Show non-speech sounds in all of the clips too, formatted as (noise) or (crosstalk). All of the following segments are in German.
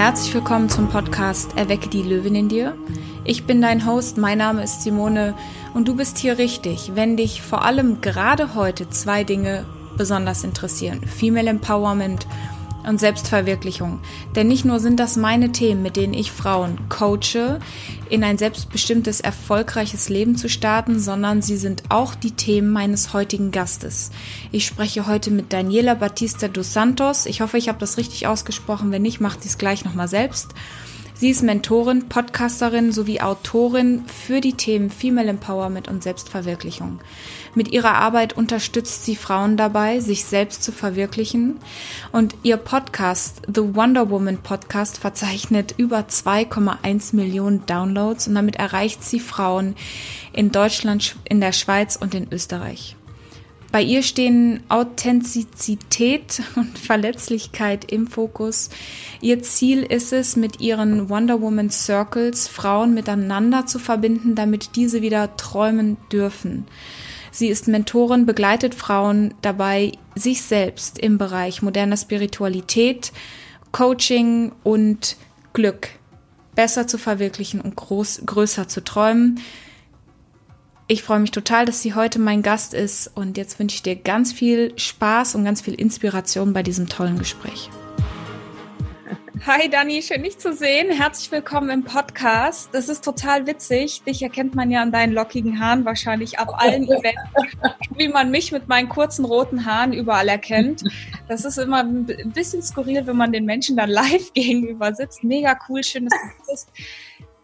herzlich willkommen zum Podcast Erwecke die Löwin in dir. Ich bin dein Host, mein Name ist Simone und du bist hier richtig, wenn dich vor allem gerade heute zwei Dinge besonders interessieren. Female Empowerment und Selbstverwirklichung. Denn nicht nur sind das meine Themen, mit denen ich Frauen coache, in ein selbstbestimmtes, erfolgreiches Leben zu starten, sondern sie sind auch die Themen meines heutigen Gastes. Ich spreche heute mit Daniela Batista dos Santos. Ich hoffe, ich habe das richtig ausgesprochen. Wenn nicht, macht sie es gleich nochmal selbst. Sie ist Mentorin, Podcasterin sowie Autorin für die Themen Female Empowerment und Selbstverwirklichung. Mit ihrer Arbeit unterstützt sie Frauen dabei, sich selbst zu verwirklichen. Und ihr Podcast, The Wonder Woman Podcast, verzeichnet über 2,1 Millionen Downloads und damit erreicht sie Frauen in Deutschland, in der Schweiz und in Österreich. Bei ihr stehen Authentizität (laughs) und Verletzlichkeit im Fokus. Ihr Ziel ist es, mit ihren Wonder Woman Circles Frauen miteinander zu verbinden, damit diese wieder träumen dürfen. Sie ist Mentorin, begleitet Frauen dabei, sich selbst im Bereich moderner Spiritualität, Coaching und Glück besser zu verwirklichen und groß, größer zu träumen. Ich freue mich total, dass sie heute mein Gast ist und jetzt wünsche ich dir ganz viel Spaß und ganz viel Inspiration bei diesem tollen Gespräch. Hi Dani, schön dich zu sehen. Herzlich willkommen im Podcast. Das ist total witzig. Dich erkennt man ja an deinen lockigen Haaren wahrscheinlich auf allen (laughs) Events, wie man mich mit meinen kurzen roten Haaren überall erkennt. Das ist immer ein bisschen skurril, wenn man den Menschen dann (laughs) live gegenüber sitzt. Mega cool, schön, dass du bist.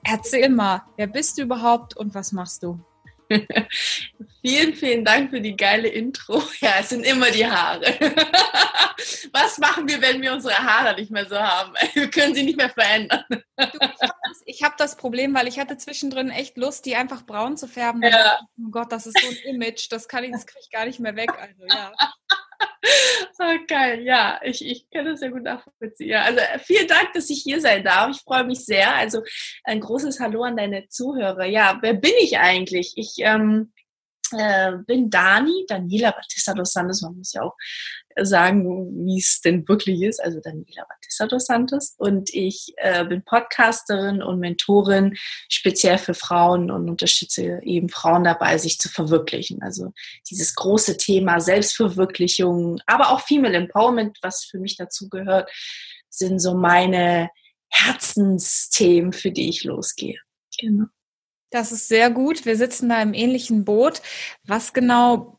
Erzähl mal, wer bist du überhaupt und was machst du? (laughs) vielen, vielen Dank für die geile Intro. (laughs) Ja, es sind immer die Haare. (laughs) Was machen wir, wenn wir unsere Haare nicht mehr so haben? Wir können sie nicht mehr verändern. Du, ich habe das, hab das, Problem, weil ich hatte zwischendrin echt Lust, die einfach braun zu färben. Ja. Oh Gott, das ist so ein Image, das kann ich, das kriege ich gar nicht mehr weg. Also ja. Oh, (laughs) geil, ja, ich, ich kann das sehr gut nachvollziehen. Also äh, vielen Dank, dass ich hier sein darf. Ich freue mich sehr. Also ein großes Hallo an deine Zuhörer. Ja, wer bin ich eigentlich? Ich ähm, äh, bin Dani, Daniela Batista dos Santos, man muss ja auch sagen, wie es denn wirklich ist, also Daniela Batista dos Santos und ich äh, bin Podcasterin und Mentorin speziell für Frauen und unterstütze eben Frauen dabei, sich zu verwirklichen. Also dieses große Thema Selbstverwirklichung, aber auch Female Empowerment, was für mich dazu gehört, sind so meine Herzensthemen, für die ich losgehe. Genau. Das ist sehr gut. Wir sitzen da im ähnlichen Boot. Was genau,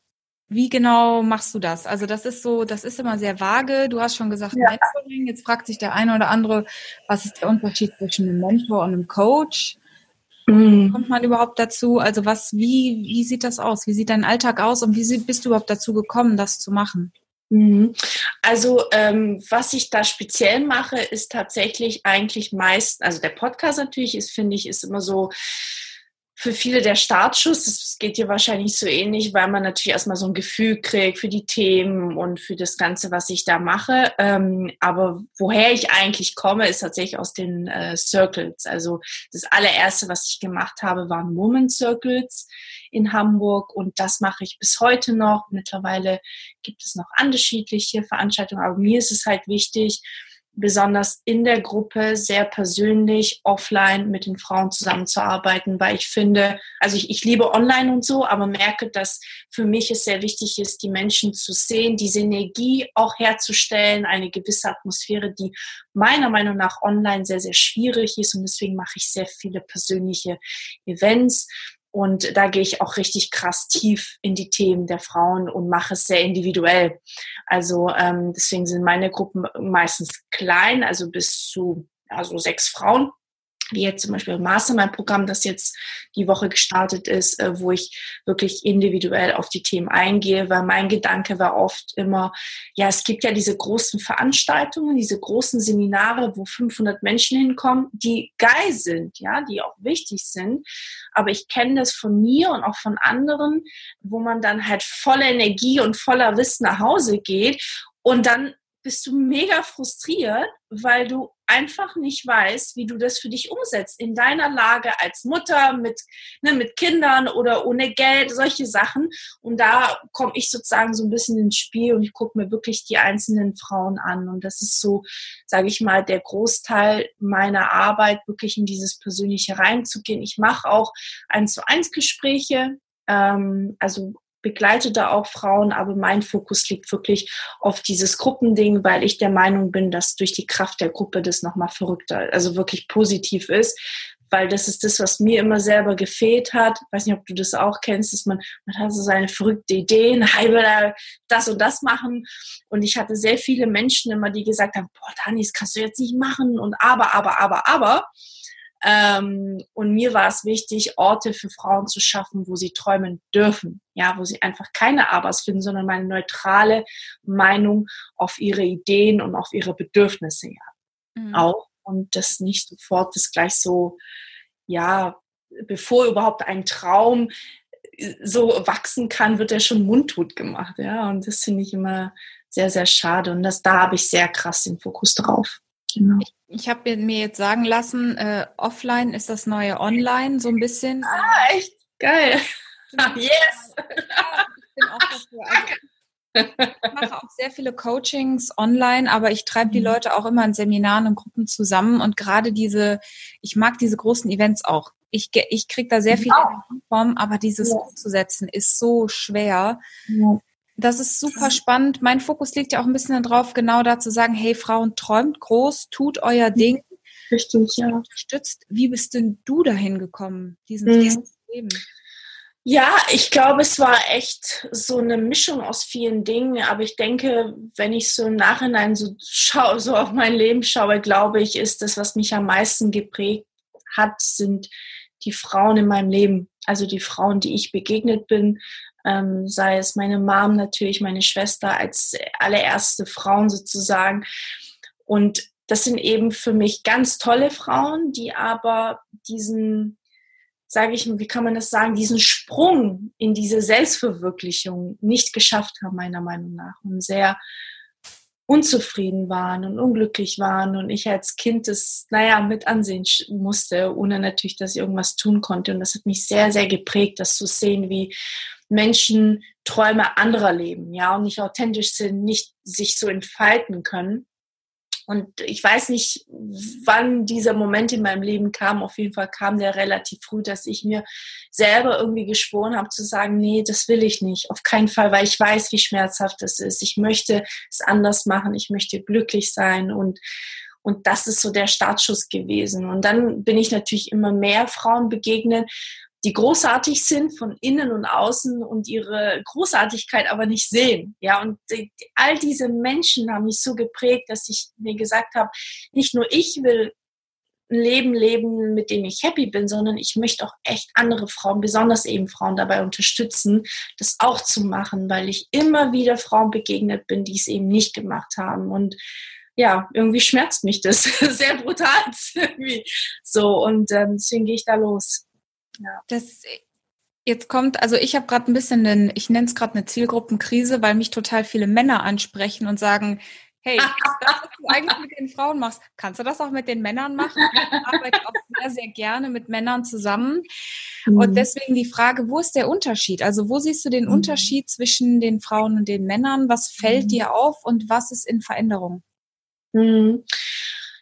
wie genau machst du das? Also das ist so, das ist immer sehr vage. Du hast schon gesagt, ja. Mentoring. Jetzt fragt sich der eine oder andere, was ist der Unterschied zwischen einem Mentor und einem Coach? Mhm. Kommt man überhaupt dazu? Also was, wie, wie sieht das aus? Wie sieht dein Alltag aus und wie bist du überhaupt dazu gekommen, das zu machen? Mhm. Also ähm, was ich da speziell mache, ist tatsächlich eigentlich meist, also der Podcast natürlich ist, finde ich, ist immer so für viele der Startschuss. Das geht dir wahrscheinlich so ähnlich, weil man natürlich erstmal so ein Gefühl kriegt für die Themen und für das Ganze, was ich da mache. Ähm, aber woher ich eigentlich komme, ist tatsächlich aus den äh, Circles. Also das allererste, was ich gemacht habe, waren Woman Circles in Hamburg und das mache ich bis heute noch. Mittlerweile gibt es noch unterschiedliche Veranstaltungen, aber mir ist es halt wichtig, besonders in der Gruppe sehr persönlich offline mit den Frauen zusammenzuarbeiten, weil ich finde, also ich, ich liebe online und so, aber merke, dass für mich es sehr wichtig ist, die Menschen zu sehen, diese Energie auch herzustellen, eine gewisse Atmosphäre, die meiner Meinung nach online sehr, sehr schwierig ist. Und deswegen mache ich sehr viele persönliche Events und da gehe ich auch richtig krass tief in die Themen der Frauen und mache es sehr individuell. Also ähm, deswegen sind meine Gruppen meistens klein, also bis zu also sechs Frauen wie jetzt zum Beispiel Mastermind-Programm, das jetzt die Woche gestartet ist, äh, wo ich wirklich individuell auf die Themen eingehe, weil mein Gedanke war oft immer, ja, es gibt ja diese großen Veranstaltungen, diese großen Seminare, wo 500 Menschen hinkommen, die geil sind, ja, die auch wichtig sind. Aber ich kenne das von mir und auch von anderen, wo man dann halt voller Energie und voller Wissen nach Hause geht und dann bist du mega frustriert, weil du einfach nicht weißt, wie du das für dich umsetzt in deiner Lage als Mutter mit, ne, mit Kindern oder ohne Geld, solche Sachen. Und da komme ich sozusagen so ein bisschen ins Spiel und ich gucke mir wirklich die einzelnen Frauen an. Und das ist so, sage ich mal, der Großteil meiner Arbeit, wirklich in dieses Persönliche reinzugehen. Ich mache auch eins zu eins Gespräche, ähm, also begleite da auch Frauen, aber mein Fokus liegt wirklich auf dieses Gruppending, weil ich der Meinung bin, dass durch die Kraft der Gruppe das nochmal verrückter, also wirklich positiv ist, weil das ist das, was mir immer selber gefehlt hat. Ich weiß nicht, ob du das auch kennst, dass man, man hat so seine verrückte Ideen, (laughs) ich will da das und das machen. Und ich hatte sehr viele Menschen immer, die gesagt haben, boah, Dani, das kannst du jetzt nicht machen und aber, aber, aber, aber. Ähm, und mir war es wichtig, Orte für Frauen zu schaffen, wo sie träumen dürfen. Ja, wo sie einfach keine Abers finden, sondern meine neutrale Meinung auf ihre Ideen und auf ihre Bedürfnisse ja. Mhm. auch. Und das nicht sofort das gleich so, ja, bevor überhaupt ein Traum äh, so wachsen kann, wird er schon mundtot gemacht. Ja, und das finde ich immer sehr, sehr schade. Und das, da habe ich sehr krass den Fokus drauf. Genau. Ich, ich habe mir jetzt sagen lassen, äh, offline ist das neue online, so ein bisschen. Ah, echt? Geil. (laughs) yes! ich bin auch dafür. Also, ich mache auch sehr viele Coachings online, aber ich treibe die mhm. Leute auch immer in Seminaren und Gruppen zusammen und gerade diese, ich mag diese großen Events auch. Ich, ich kriege da sehr viel ja. Form, aber dieses ja. umzusetzen ist so schwer. Ja. Das ist super spannend. Mein Fokus liegt ja auch ein bisschen darauf, genau da zu sagen, hey Frauen, träumt groß, tut euer Ding. Richtig, ja. Unterstützt. Wie bist denn du dahin gekommen, diesen, mhm. Leben? Ja, ich glaube, es war echt so eine Mischung aus vielen Dingen. Aber ich denke, wenn ich so im Nachhinein so schaue, so auf mein Leben schaue, glaube ich, ist das, was mich am meisten geprägt hat, sind die Frauen in meinem Leben. Also die Frauen, die ich begegnet bin, ähm, sei es meine Mom natürlich, meine Schwester als allererste Frauen sozusagen. Und das sind eben für mich ganz tolle Frauen, die aber diesen, sage ich, wie kann man das sagen, diesen Sprung in diese Selbstverwirklichung nicht geschafft haben, meiner Meinung nach. Und sehr unzufrieden waren und unglücklich waren und ich als Kind das, naja, mit ansehen musste, ohne natürlich, dass ich irgendwas tun konnte. Und das hat mich sehr, sehr geprägt, das zu sehen, wie Menschen Träume anderer leben, ja, und nicht authentisch sind, nicht sich so entfalten können. Und ich weiß nicht, wann dieser Moment in meinem Leben kam. Auf jeden Fall kam der relativ früh, dass ich mir selber irgendwie geschworen habe zu sagen, nee, das will ich nicht. Auf keinen Fall, weil ich weiß, wie schmerzhaft das ist. Ich möchte es anders machen. Ich möchte glücklich sein und und das ist so der Startschuss gewesen. Und dann bin ich natürlich immer mehr Frauen begegnet, die großartig sind von innen und außen und ihre Großartigkeit aber nicht sehen. Ja, und die, all diese Menschen haben mich so geprägt, dass ich mir gesagt habe, nicht nur ich will ein Leben leben, mit dem ich happy bin, sondern ich möchte auch echt andere Frauen, besonders eben Frauen dabei unterstützen, das auch zu machen, weil ich immer wieder Frauen begegnet bin, die es eben nicht gemacht haben. Und ja, irgendwie schmerzt mich das (laughs) sehr brutal. (laughs) so, und ähm, deswegen gehe ich da los. Ja. Das jetzt kommt, also ich habe gerade ein bisschen, einen, ich nenne es gerade eine Zielgruppenkrise, weil mich total viele Männer ansprechen und sagen, hey, (laughs) das, was du eigentlich mit den Frauen machst, kannst du das auch mit den Männern machen? Ich arbeite auch sehr, sehr gerne mit Männern zusammen. Mhm. Und deswegen die Frage, wo ist der Unterschied? Also wo siehst du den mhm. Unterschied zwischen den Frauen und den Männern? Was fällt mhm. dir auf und was ist in Veränderung?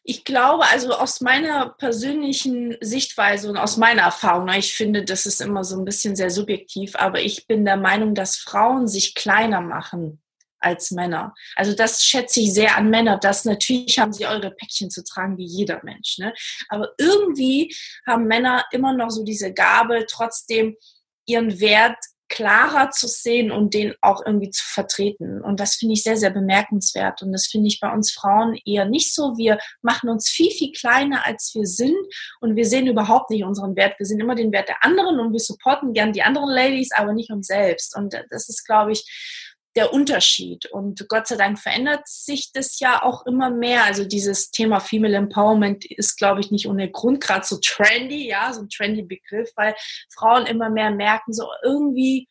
Ich glaube, also aus meiner persönlichen Sichtweise und aus meiner Erfahrung, ich finde, das ist immer so ein bisschen sehr subjektiv, aber ich bin der Meinung, dass Frauen sich kleiner machen als Männer. Also das schätze ich sehr an Männer. Das natürlich haben sie eure Päckchen zu tragen wie jeder Mensch. Ne? Aber irgendwie haben Männer immer noch so diese Gabe, trotzdem ihren Wert klarer zu sehen und den auch irgendwie zu vertreten. Und das finde ich sehr, sehr bemerkenswert. Und das finde ich bei uns Frauen eher nicht so. Wir machen uns viel, viel kleiner, als wir sind. Und wir sehen überhaupt nicht unseren Wert. Wir sehen immer den Wert der anderen und wir supporten gern die anderen Ladies, aber nicht uns selbst. Und das ist, glaube ich, der Unterschied. Und Gott sei Dank verändert sich das ja auch immer mehr. Also dieses Thema Female Empowerment ist, glaube ich, nicht ohne Grund gerade so trendy, ja, so ein trendy Begriff, weil Frauen immer mehr merken, so irgendwie,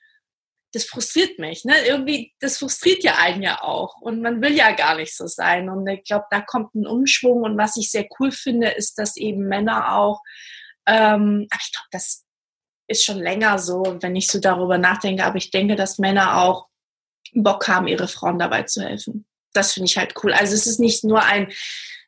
das frustriert mich. Ne? Irgendwie, das frustriert ja einen ja auch. Und man will ja gar nicht so sein. Und ich glaube, da kommt ein Umschwung. Und was ich sehr cool finde, ist, dass eben Männer auch, ähm, aber ich glaube, das ist schon länger so, wenn ich so darüber nachdenke. Aber ich denke, dass Männer auch Bock haben, ihre Frauen dabei zu helfen. Das finde ich halt cool. Also es ist nicht nur ein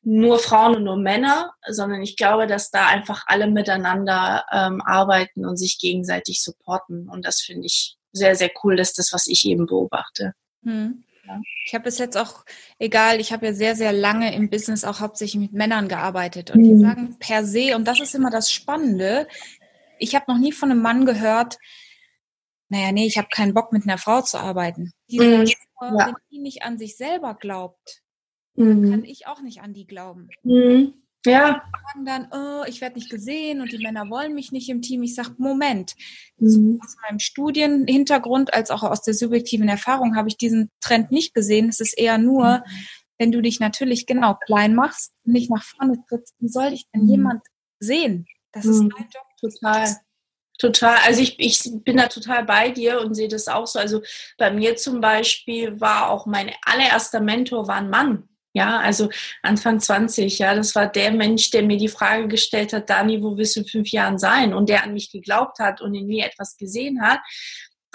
nur Frauen und nur Männer, sondern ich glaube, dass da einfach alle miteinander ähm, arbeiten und sich gegenseitig supporten. Und das finde ich sehr, sehr cool. Das ist das, was ich eben beobachte. Hm. Ja. Ich habe bis jetzt auch, egal, ich habe ja sehr, sehr lange im Business auch hauptsächlich mit Männern gearbeitet. Und die hm. sagen per se, und das ist immer das Spannende, ich habe noch nie von einem Mann gehört, naja, nee, ich habe keinen Bock mit einer Frau zu arbeiten. Die mhm. sagen, ja. wenn die nicht an sich selber glaubt, mhm. kann ich auch nicht an die glauben. Mhm. Ja. Die sagen dann, oh, ich werde nicht gesehen und die Männer wollen mich nicht im Team. Ich sage, Moment, mhm. aus meinem Studienhintergrund als auch aus der subjektiven Erfahrung habe ich diesen Trend nicht gesehen. Es ist eher nur, mhm. wenn du dich natürlich genau klein machst, nicht nach vorne trittst, wie soll dich denn mhm. jemand sehen? Das ist dein Job. Total. Total, also ich, ich bin da total bei dir und sehe das auch so. Also bei mir zum Beispiel war auch mein allererster Mentor war ein Mann. Ja, also Anfang 20, ja, das war der Mensch, der mir die Frage gestellt hat, Dani, wo willst du in fünf Jahren sein? Und der an mich geglaubt hat und in mir etwas gesehen hat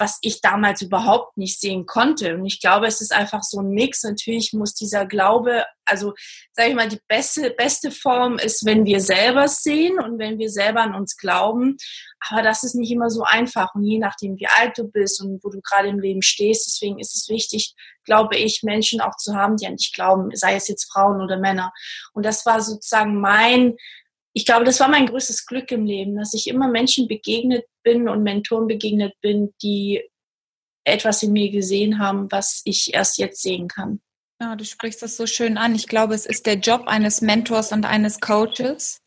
was ich damals überhaupt nicht sehen konnte. Und ich glaube, es ist einfach so ein Mix. Natürlich muss dieser Glaube, also sage ich mal, die beste, beste Form ist, wenn wir selber sehen und wenn wir selber an uns glauben. Aber das ist nicht immer so einfach. Und je nachdem, wie alt du bist und wo du gerade im Leben stehst, deswegen ist es wichtig, glaube ich, Menschen auch zu haben, die an dich glauben, sei es jetzt Frauen oder Männer. Und das war sozusagen mein ich glaube, das war mein größtes Glück im Leben, dass ich immer Menschen begegnet bin und Mentoren begegnet bin, die etwas in mir gesehen haben, was ich erst jetzt sehen kann. Ja, du sprichst das so schön an. Ich glaube, es ist der Job eines Mentors und eines Coaches,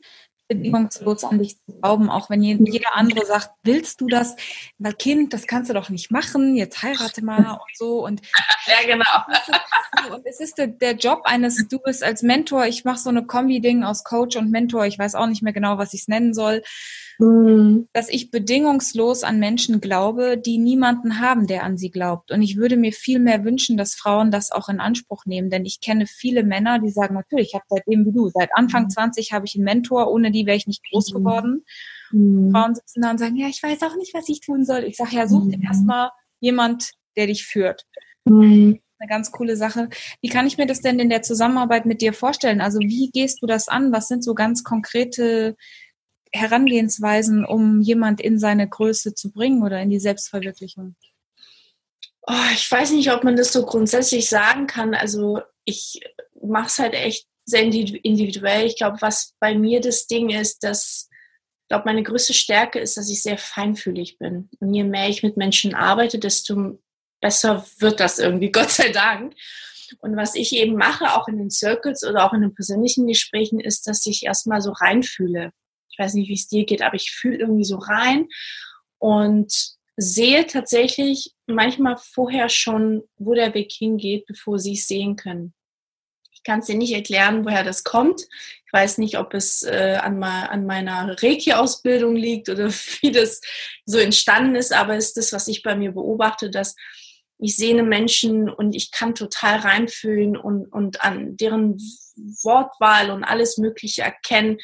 bedingungslos an dich zu glauben, auch wenn jeder andere sagt, willst du das? Weil Kind, das kannst du doch nicht machen, jetzt heirate mal und so. Und (laughs) ja, genau. (laughs) Und es ist der, der Job eines, du bist als Mentor, ich mache so eine Kombi-Ding aus Coach und Mentor, ich weiß auch nicht mehr genau, was ich es nennen soll. Mhm. dass ich bedingungslos an Menschen glaube, die niemanden haben, der an sie glaubt. Und ich würde mir viel mehr wünschen, dass Frauen das auch in Anspruch nehmen, denn ich kenne viele Männer, die sagen, natürlich, ich habe seitdem wie du, seit Anfang 20 mhm. habe ich einen Mentor, ohne die wäre ich nicht groß mhm. geworden. Mhm. Frauen sitzen da und sagen, ja, ich weiß auch nicht, was ich tun soll. Ich sage, ja, such dir erstmal jemand, der dich führt. Mhm eine ganz coole Sache. Wie kann ich mir das denn in der Zusammenarbeit mit dir vorstellen? Also wie gehst du das an? Was sind so ganz konkrete Herangehensweisen, um jemand in seine Größe zu bringen oder in die Selbstverwirklichung? Oh, ich weiß nicht, ob man das so grundsätzlich sagen kann. Also ich mache es halt echt sehr individuell. Ich glaube, was bei mir das Ding ist, dass ich glaube, meine größte Stärke ist, dass ich sehr feinfühlig bin. Und je mehr ich mit Menschen arbeite, desto besser wird das irgendwie, (laughs) Gott sei Dank. Und was ich eben mache, auch in den Circles oder auch in den persönlichen Gesprächen, ist, dass ich erstmal so reinfühle ich weiß nicht, wie es dir geht, aber ich fühle irgendwie so rein und sehe tatsächlich manchmal vorher schon, wo der Weg hingeht, bevor sie es sehen können. Ich kann es dir nicht erklären, woher das kommt. Ich weiß nicht, ob es äh, an, an, meiner Reiki-Ausbildung liegt oder (laughs) wie das so entstanden ist, aber es ist das, was ich bei mir beobachte, dass ich sehe Menschen und ich kann total reinfühlen und, und an deren Wortwahl und alles Mögliche erkennen,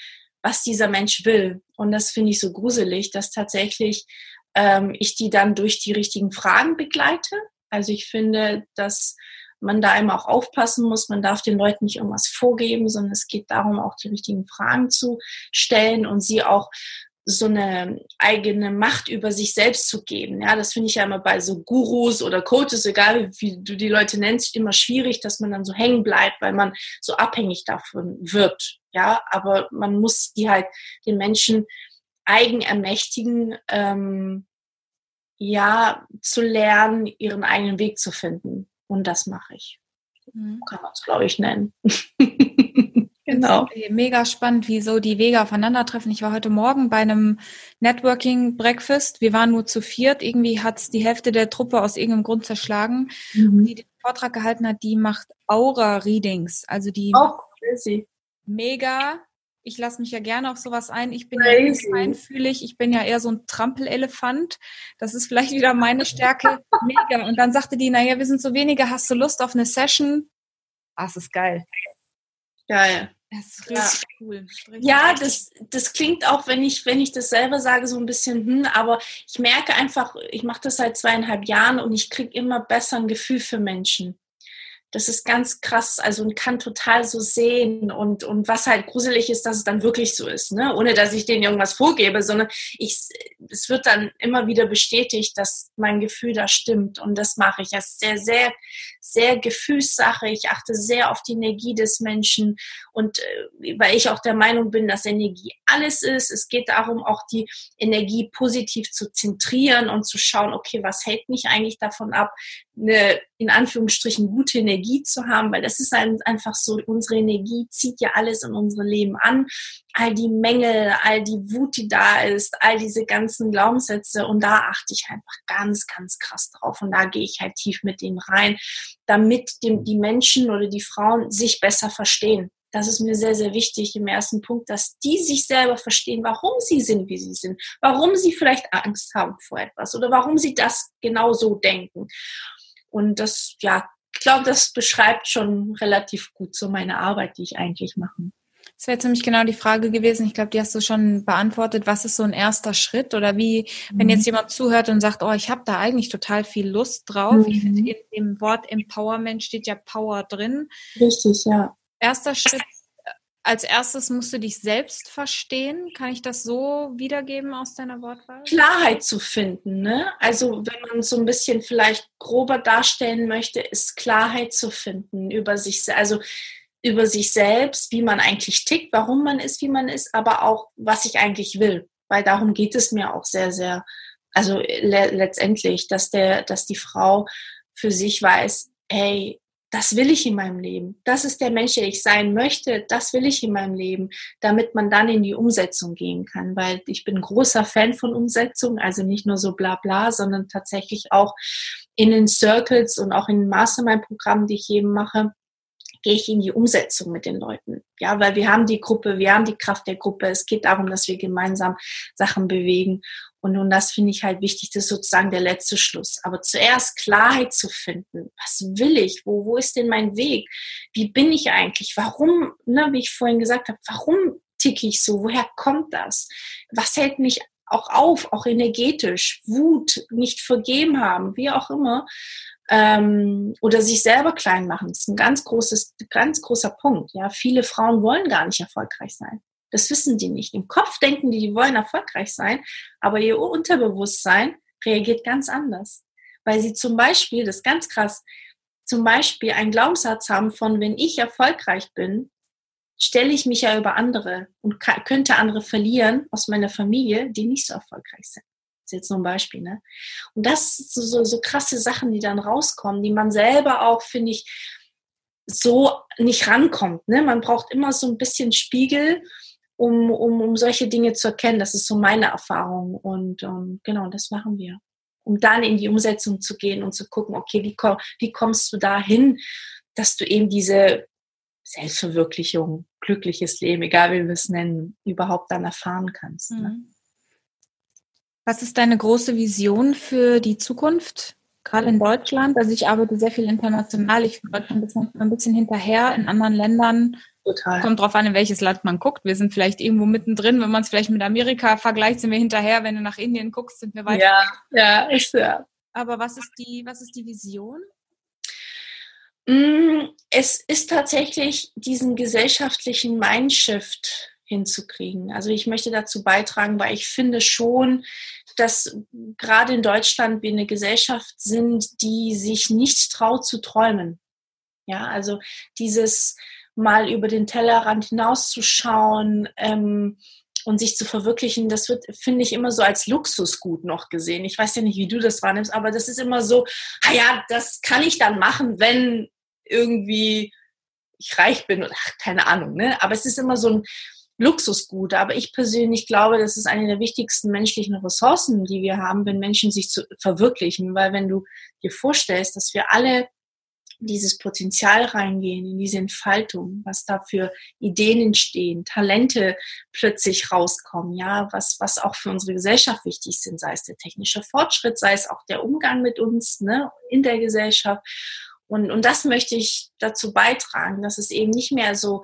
was dieser Mensch will. Und das finde ich so gruselig, dass tatsächlich ähm, ich die dann durch die richtigen Fragen begleite. Also ich finde, dass man da immer auch aufpassen muss. Man darf den Leuten nicht irgendwas vorgeben, sondern es geht darum, auch die richtigen Fragen zu stellen und sie auch so eine eigene Macht über sich selbst zu geben. Ja, das finde ich ja immer bei so Gurus oder Coaches, egal wie du die Leute nennst, immer schwierig, dass man dann so hängen bleibt, weil man so abhängig davon wird. Ja, aber man muss die halt den Menschen eigen ermächtigen, ähm, ja, zu lernen, ihren eigenen Weg zu finden. Und das mache ich. Mhm. Kann man es, glaube ich, nennen. (laughs) Genau. Mega spannend, wie so die Wege aufeinandertreffen. Ich war heute Morgen bei einem Networking Breakfast. Wir waren nur zu viert. Irgendwie hat es die Hälfte der Truppe aus irgendeinem Grund zerschlagen. Mhm. Die den Vortrag gehalten hat, die macht Aura-Readings. Also die oh, crazy. mega Ich lasse mich ja gerne auf sowas ein. Ich bin Crazy. ja feinfühlig. Ich bin ja eher so ein Trampelelefant. Das ist vielleicht wieder meine Stärke. (laughs) Mega. Und dann sagte die, naja, wir sind so wenige. Hast du Lust auf eine Session? Ah, es ist geil. Geil. Das ist richtig ja. cool. Richtig ja, das, das klingt auch, wenn ich, wenn ich das selber sage, so ein bisschen, hm, aber ich merke einfach, ich mache das seit zweieinhalb Jahren und ich kriege immer besser ein Gefühl für Menschen das ist ganz krass, also und kann total so sehen und, und was halt gruselig ist, dass es dann wirklich so ist, ne? ohne dass ich denen irgendwas vorgebe, sondern ich, es wird dann immer wieder bestätigt, dass mein Gefühl da stimmt und das mache ich. Das ist sehr, sehr, sehr Gefühlssache. Ich achte sehr auf die Energie des Menschen und äh, weil ich auch der Meinung bin, dass Energie alles ist. Es geht darum, auch die Energie positiv zu zentrieren und zu schauen, okay, was hält mich eigentlich davon ab, eine in Anführungsstrichen gute Energie zu haben, weil das ist einfach so, unsere Energie zieht ja alles in unser Leben an. All die Mängel, all die Wut, die da ist, all diese ganzen Glaubenssätze und da achte ich einfach ganz, ganz krass drauf und da gehe ich halt tief mit dem rein, damit die, die Menschen oder die Frauen sich besser verstehen. Das ist mir sehr, sehr wichtig im ersten Punkt, dass die sich selber verstehen, warum sie sind, wie sie sind, warum sie vielleicht Angst haben vor etwas oder warum sie das genau so denken. Und das, ja, ich glaube, das beschreibt schon relativ gut so meine Arbeit, die ich eigentlich mache. Das wäre jetzt nämlich genau die Frage gewesen. Ich glaube, die hast du schon beantwortet. Was ist so ein erster Schritt? Oder wie, wenn mhm. jetzt jemand zuhört und sagt, oh, ich habe da eigentlich total viel Lust drauf. Mhm. Ich finde, in dem Wort Empowerment steht ja Power drin. Richtig, ja. Erster Schritt als erstes musst du dich selbst verstehen. Kann ich das so wiedergeben aus deiner Wortwahl? Klarheit zu finden. Ne? Also wenn man so ein bisschen vielleicht grober darstellen möchte, ist Klarheit zu finden über sich, also über sich selbst, wie man eigentlich tickt, warum man ist, wie man ist, aber auch, was ich eigentlich will. Weil darum geht es mir auch sehr, sehr, also le letztendlich, dass der, dass die Frau für sich weiß, hey, das will ich in meinem Leben. Das ist der Mensch, der ich sein möchte. Das will ich in meinem Leben, damit man dann in die Umsetzung gehen kann. Weil ich bin großer Fan von Umsetzung, also nicht nur so bla bla, sondern tatsächlich auch in den Circles und auch in den Mastermind-Programmen, die ich eben mache, gehe ich in die Umsetzung mit den Leuten. Ja, weil wir haben die Gruppe, wir haben die Kraft der Gruppe. Es geht darum, dass wir gemeinsam Sachen bewegen. Und, und das finde ich halt wichtig, das ist sozusagen der letzte Schluss. Aber zuerst Klarheit zu finden. Was will ich? Wo, wo ist denn mein Weg? Wie bin ich eigentlich? Warum, ne, wie ich vorhin gesagt habe, warum ticke ich so? Woher kommt das? Was hält mich auch auf, auch energetisch? Wut, nicht vergeben haben, wie auch immer. Ähm, oder sich selber klein machen. Das ist ein ganz großes, ganz großer Punkt. Ja, viele Frauen wollen gar nicht erfolgreich sein. Das wissen die nicht. Im Kopf denken die, die wollen erfolgreich sein, aber ihr Unterbewusstsein reagiert ganz anders. Weil sie zum Beispiel, das ist ganz krass, zum Beispiel einen Glaubenssatz haben von, wenn ich erfolgreich bin, stelle ich mich ja über andere und könnte andere verlieren aus meiner Familie, die nicht so erfolgreich sind. Das ist jetzt nur ein Beispiel. Ne? Und das sind so, so, so krasse Sachen, die dann rauskommen, die man selber auch, finde ich, so nicht rankommt. Ne? Man braucht immer so ein bisschen Spiegel um, um, um solche Dinge zu erkennen. Das ist so meine Erfahrung. Und ähm, genau, das machen wir. Um dann in die Umsetzung zu gehen und zu gucken, okay, wie, komm, wie kommst du dahin, dass du eben diese Selbstverwirklichung, glückliches Leben, egal wie wir es nennen, überhaupt dann erfahren kannst. Ne? Mhm. Was ist deine große Vision für die Zukunft? Gerade in Deutschland, also ich arbeite sehr viel international, ich bin ein bisschen hinterher in anderen Ländern Total. Kommt drauf an, in welches Land man guckt. Wir sind vielleicht irgendwo mittendrin. Wenn man es vielleicht mit Amerika vergleicht, sind wir hinterher. Wenn du nach Indien guckst, sind wir weiter. Ja, ja, ist ja. Aber was ist die, was ist die Vision? Mm, es ist tatsächlich diesen gesellschaftlichen Mindshift hinzukriegen. Also ich möchte dazu beitragen, weil ich finde schon, dass gerade in Deutschland wir eine Gesellschaft sind, die sich nicht traut zu träumen. Ja, also dieses mal über den Tellerrand hinauszuschauen ähm, und sich zu verwirklichen, das wird, finde ich, immer so als Luxusgut noch gesehen. Ich weiß ja nicht, wie du das wahrnimmst, aber das ist immer so, ah ja, das kann ich dann machen, wenn irgendwie ich reich bin oder ach, keine Ahnung, ne? Aber es ist immer so ein Luxusgut. Aber ich persönlich glaube, das ist eine der wichtigsten menschlichen Ressourcen, die wir haben, wenn Menschen sich zu verwirklichen. Weil wenn du dir vorstellst, dass wir alle dieses Potenzial reingehen, in diese Entfaltung, was da für Ideen entstehen, Talente plötzlich rauskommen, ja, was, was auch für unsere Gesellschaft wichtig sind, sei es der technische Fortschritt, sei es auch der Umgang mit uns, ne, in der Gesellschaft. Und, und das möchte ich dazu beitragen, dass es eben nicht mehr so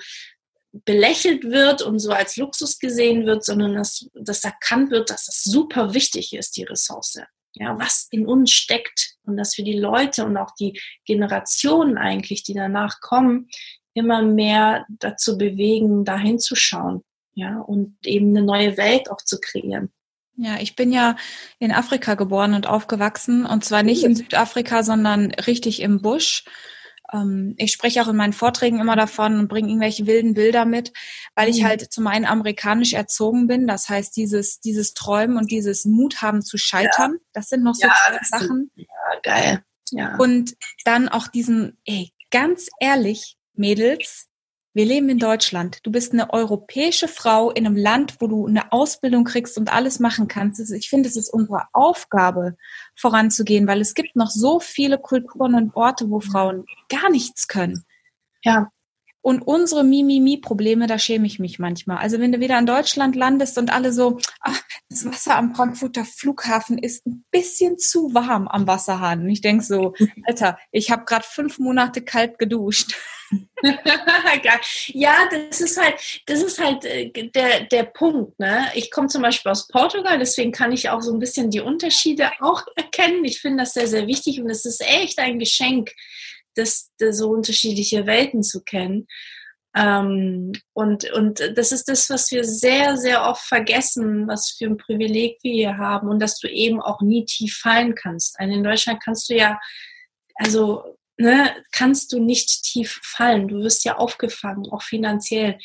belächelt wird und so als Luxus gesehen wird, sondern dass, dass erkannt wird, dass es super wichtig ist, die Ressource ja, was in uns steckt und dass wir die Leute und auch die Generationen eigentlich, die danach kommen, immer mehr dazu bewegen, dahin zu schauen, ja, und eben eine neue Welt auch zu kreieren. Ja, ich bin ja in Afrika geboren und aufgewachsen und zwar nicht in Südafrika, sondern richtig im Busch. Ähm, ich spreche auch in meinen Vorträgen immer davon und bringe irgendwelche wilden Bilder mit, weil ich mhm. halt zum einen amerikanisch erzogen bin. Das heißt, dieses, dieses Träumen und dieses Mut haben zu scheitern, ja. das sind noch so ja, Sachen. ja, geil. Ja. Und dann auch diesen, ey, ganz ehrlich, Mädels, wir leben in Deutschland. Du bist eine europäische Frau in einem Land, wo du eine Ausbildung kriegst und alles machen kannst. Ich finde, es ist unsere Aufgabe, voranzugehen, weil es gibt noch so viele Kulturen und Orte, wo Frauen gar nichts können. Ja. Und unsere Mimimi-Probleme, da schäme ich mich manchmal. Also wenn du wieder in Deutschland landest und alle so, ach, das Wasser am Frankfurter Flughafen ist ein bisschen zu warm am Wasserhahn. Und ich denke so, (laughs) Alter, ich habe gerade fünf Monate kalt geduscht. (laughs) ja, das ist halt, das ist halt äh, der, der Punkt. Ne? Ich komme zum Beispiel aus Portugal, deswegen kann ich auch so ein bisschen die Unterschiede auch erkennen. Ich finde das sehr, sehr wichtig und es ist echt ein Geschenk, das, das so unterschiedliche Welten zu kennen. Ähm, und, und das ist das, was wir sehr, sehr oft vergessen, was für ein Privileg wir hier haben und dass du eben auch nie tief fallen kannst. Also in Deutschland kannst du ja, also ne, kannst du nicht tief fallen. Du wirst ja aufgefangen, auch finanziell.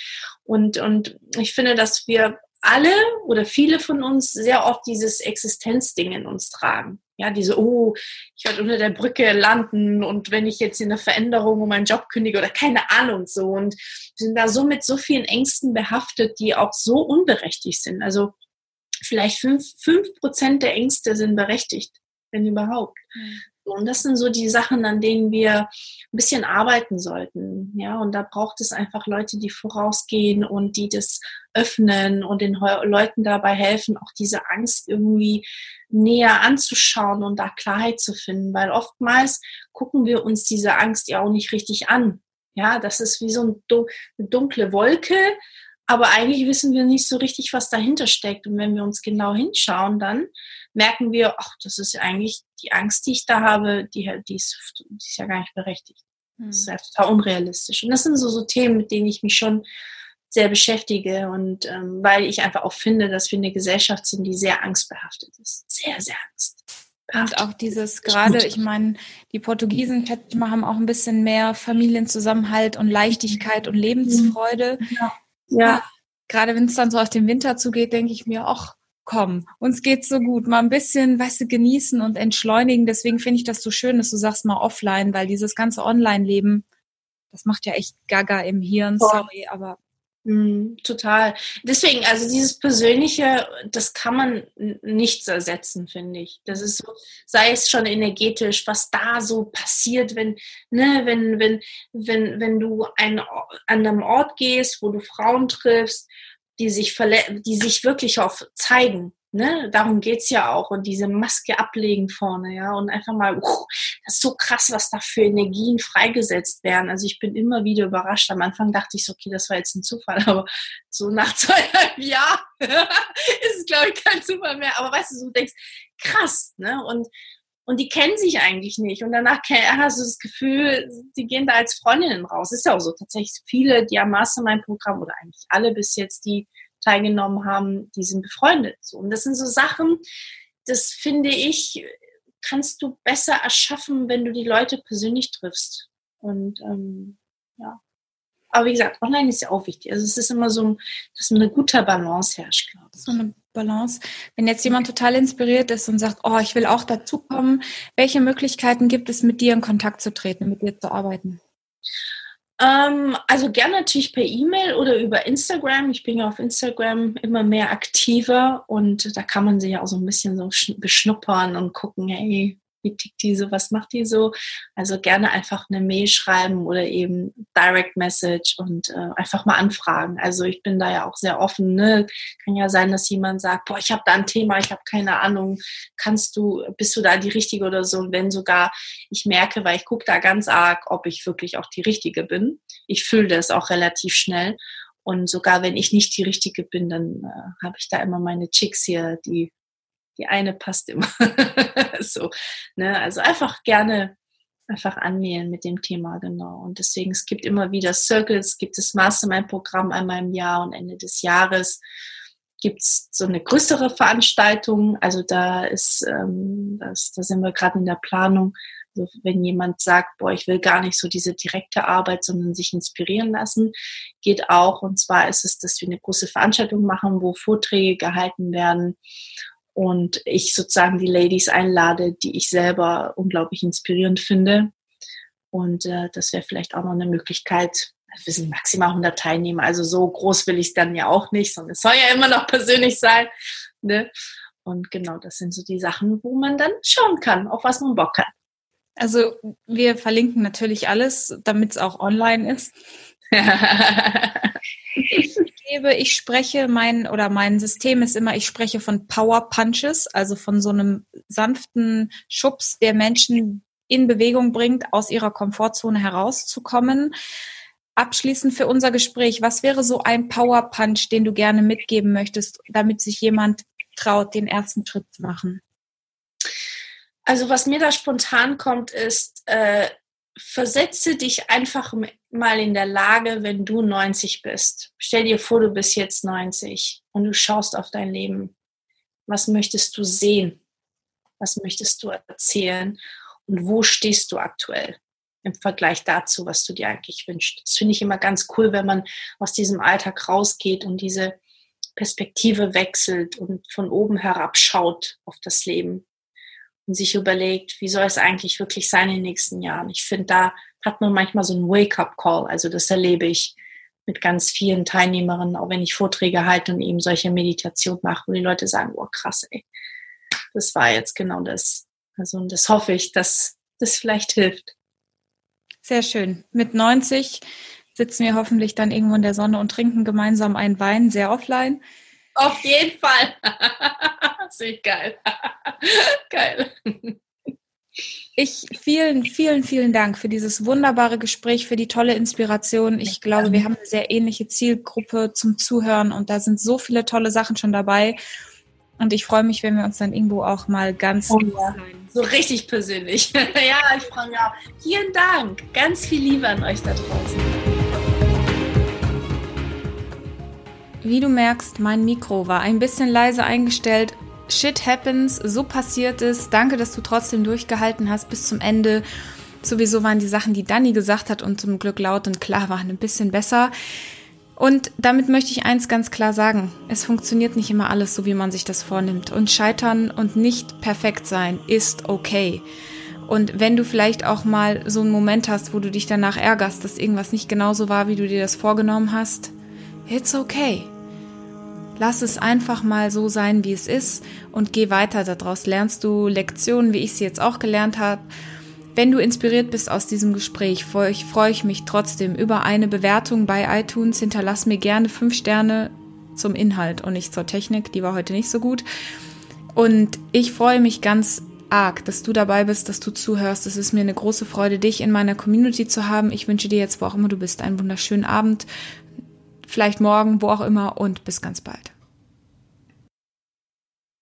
Und, und ich finde, dass wir alle oder viele von uns sehr oft dieses Existenzding in uns tragen. Ja, diese, oh, ich werde unter der Brücke landen und wenn ich jetzt in der Veränderung um meinen Job kündige oder keine Ahnung so und sind da so mit so vielen Ängsten behaftet, die auch so unberechtigt sind. Also vielleicht fünf, fünf Prozent der Ängste sind berechtigt, wenn überhaupt. Mhm. Und das sind so die Sachen, an denen wir ein bisschen arbeiten sollten. Ja, und da braucht es einfach Leute, die vorausgehen und die das öffnen und den Leuten dabei helfen, auch diese Angst irgendwie näher anzuschauen und da Klarheit zu finden. Weil oftmals gucken wir uns diese Angst ja auch nicht richtig an. Ja, das ist wie so eine dunkle Wolke, aber eigentlich wissen wir nicht so richtig, was dahinter steckt. Und wenn wir uns genau hinschauen, dann merken wir, ach, das ist eigentlich die Angst, die ich da habe, die, die, ist, die ist ja gar nicht berechtigt. Das ist hm. ja total unrealistisch. Und das sind so, so Themen, mit denen ich mich schon sehr beschäftige und ähm, weil ich einfach auch finde, dass wir eine Gesellschaft sind, die sehr angstbehaftet ist. Sehr, sehr angst. Und auch dieses gerade, ich meine, die Portugiesen haben auch ein bisschen mehr Familienzusammenhalt und Leichtigkeit und Lebensfreude. Ja. ja. Gerade wenn es dann so auf den Winter zugeht, denke ich mir, ach, komm, uns geht's so gut, mal ein bisschen, weißt du, genießen und entschleunigen. Deswegen finde ich das so schön, dass du sagst mal offline, weil dieses ganze Online-Leben, das macht ja echt Gaga im Hirn, sorry, aber Mm, total. Deswegen, also dieses Persönliche, das kann man nichts ersetzen, finde ich. Das ist so, sei es schon energetisch, was da so passiert, wenn, ne, wenn, wenn, wenn, wenn du ein, an einem Ort gehst, wo du Frauen triffst, die sich, die sich wirklich auf zeigen. Ne? Darum geht's ja auch. Und diese Maske ablegen vorne, ja. Und einfach mal, uh, das ist so krass, was da für Energien freigesetzt werden. Also ich bin immer wieder überrascht. Am Anfang dachte ich so, okay, das war jetzt ein Zufall, (laughs) aber so nach zweieinhalb Jahren (laughs) ist es, glaube ich, kein Zufall mehr. Aber weißt du, du denkst, krass, ne? Und und die kennen sich eigentlich nicht. Und danach hast du das Gefühl, die gehen da als Freundinnen raus. Ist ja auch so. Tatsächlich viele, die am Mastermind-Programm oder eigentlich alle bis jetzt, die teilgenommen haben, die sind befreundet. Und das sind so Sachen, das finde ich, kannst du besser erschaffen, wenn du die Leute persönlich triffst. Und ähm, ja. Aber wie gesagt, online ist ja auch wichtig. Also es ist immer so, dass eine gute Balance herrscht, glaube ich. So eine Balance. Wenn jetzt jemand total inspiriert ist und sagt, oh, ich will auch dazukommen, welche Möglichkeiten gibt es, mit dir in Kontakt zu treten, mit dir zu arbeiten? Ähm, also gerne natürlich per E-Mail oder über Instagram. Ich bin ja auf Instagram immer mehr aktiver und da kann man sich ja auch so ein bisschen so beschnuppern und gucken, hey, wie tickt die so, was macht die so. Also gerne einfach eine Mail schreiben oder eben Direct Message und äh, einfach mal anfragen. Also ich bin da ja auch sehr offen. Ne? Kann ja sein, dass jemand sagt, boah, ich habe da ein Thema, ich habe keine Ahnung, kannst du, bist du da die Richtige oder so? Und wenn sogar ich merke, weil ich gucke da ganz arg, ob ich wirklich auch die Richtige bin. Ich fühle das auch relativ schnell. Und sogar wenn ich nicht die Richtige bin, dann äh, habe ich da immer meine Chicks hier, die die eine passt immer. (laughs) so, ne? Also einfach gerne einfach annehmen mit dem Thema, genau. Und deswegen, es gibt immer wieder Circles, es gibt das Mastermind-Programm einmal im Jahr und Ende des Jahres gibt es so eine größere Veranstaltung. Also da ist, ähm, das, da sind wir gerade in der Planung. Also wenn jemand sagt, boah, ich will gar nicht so diese direkte Arbeit, sondern sich inspirieren lassen, geht auch. Und zwar ist es, dass wir eine große Veranstaltung machen, wo Vorträge gehalten werden und ich sozusagen die Ladies einlade, die ich selber unglaublich inspirierend finde. Und äh, das wäre vielleicht auch noch eine Möglichkeit. Wir sind maximal 100 Teilnehmer, also so groß will ich es dann ja auch nicht, sondern es soll ja immer noch persönlich sein. Ne? Und genau, das sind so die Sachen, wo man dann schauen kann, auf was man Bock hat. Also wir verlinken natürlich alles, damit es auch online ist. (laughs) ich gebe, ich spreche mein oder mein System ist immer, ich spreche von Power Punches, also von so einem sanften Schubs, der Menschen in Bewegung bringt, aus ihrer Komfortzone herauszukommen. Abschließend für unser Gespräch, was wäre so ein Power Punch, den du gerne mitgeben möchtest, damit sich jemand traut, den ersten Schritt zu machen? Also was mir da spontan kommt, ist, äh, versetze dich einfach mal in der Lage, wenn du 90 bist. Stell dir vor, du bist jetzt 90 und du schaust auf dein Leben. Was möchtest du sehen? Was möchtest du erzählen? Und wo stehst du aktuell im Vergleich dazu, was du dir eigentlich wünschst? Das finde ich immer ganz cool, wenn man aus diesem Alltag rausgeht und diese Perspektive wechselt und von oben herab schaut auf das Leben und sich überlegt, wie soll es eigentlich wirklich sein in den nächsten Jahren. Ich finde, da hat man manchmal so einen Wake-up-Call. Also das erlebe ich mit ganz vielen Teilnehmerinnen, auch wenn ich Vorträge halte und eben solche Meditation mache, wo die Leute sagen, oh krass, ey, das war jetzt genau das. Also und das hoffe ich, dass das vielleicht hilft. Sehr schön. Mit 90 sitzen wir hoffentlich dann irgendwo in der Sonne und trinken gemeinsam einen Wein, sehr offline. Auf jeden Fall. (laughs) Ich geil. (laughs) geil. Ich vielen, vielen, vielen Dank für dieses wunderbare Gespräch, für die tolle Inspiration. Ich glaube, wir haben eine sehr ähnliche Zielgruppe zum Zuhören und da sind so viele tolle Sachen schon dabei. Und ich freue mich, wenn wir uns dann irgendwo auch mal ganz oh, ja. so richtig persönlich. (laughs) ja, ich freue mich auch. Vielen Dank. Ganz viel Liebe an euch da draußen. Wie du merkst, mein Mikro war ein bisschen leise eingestellt. Shit happens, so passiert es. Danke, dass du trotzdem durchgehalten hast bis zum Ende. Sowieso waren die Sachen, die Dani gesagt hat und zum Glück laut und klar waren, ein bisschen besser. Und damit möchte ich eins ganz klar sagen. Es funktioniert nicht immer alles so, wie man sich das vornimmt. Und scheitern und nicht perfekt sein ist okay. Und wenn du vielleicht auch mal so einen Moment hast, wo du dich danach ärgerst, dass irgendwas nicht genauso war, wie du dir das vorgenommen hast, it's okay. Lass es einfach mal so sein, wie es ist und geh weiter. Daraus lernst du Lektionen, wie ich sie jetzt auch gelernt habe. Wenn du inspiriert bist aus diesem Gespräch, freue ich mich trotzdem über eine Bewertung bei iTunes. Hinterlass mir gerne fünf Sterne zum Inhalt und nicht zur Technik. Die war heute nicht so gut. Und ich freue mich ganz arg, dass du dabei bist, dass du zuhörst. Es ist mir eine große Freude, dich in meiner Community zu haben. Ich wünsche dir jetzt, wo auch immer du bist, einen wunderschönen Abend vielleicht morgen, wo auch immer und bis ganz bald.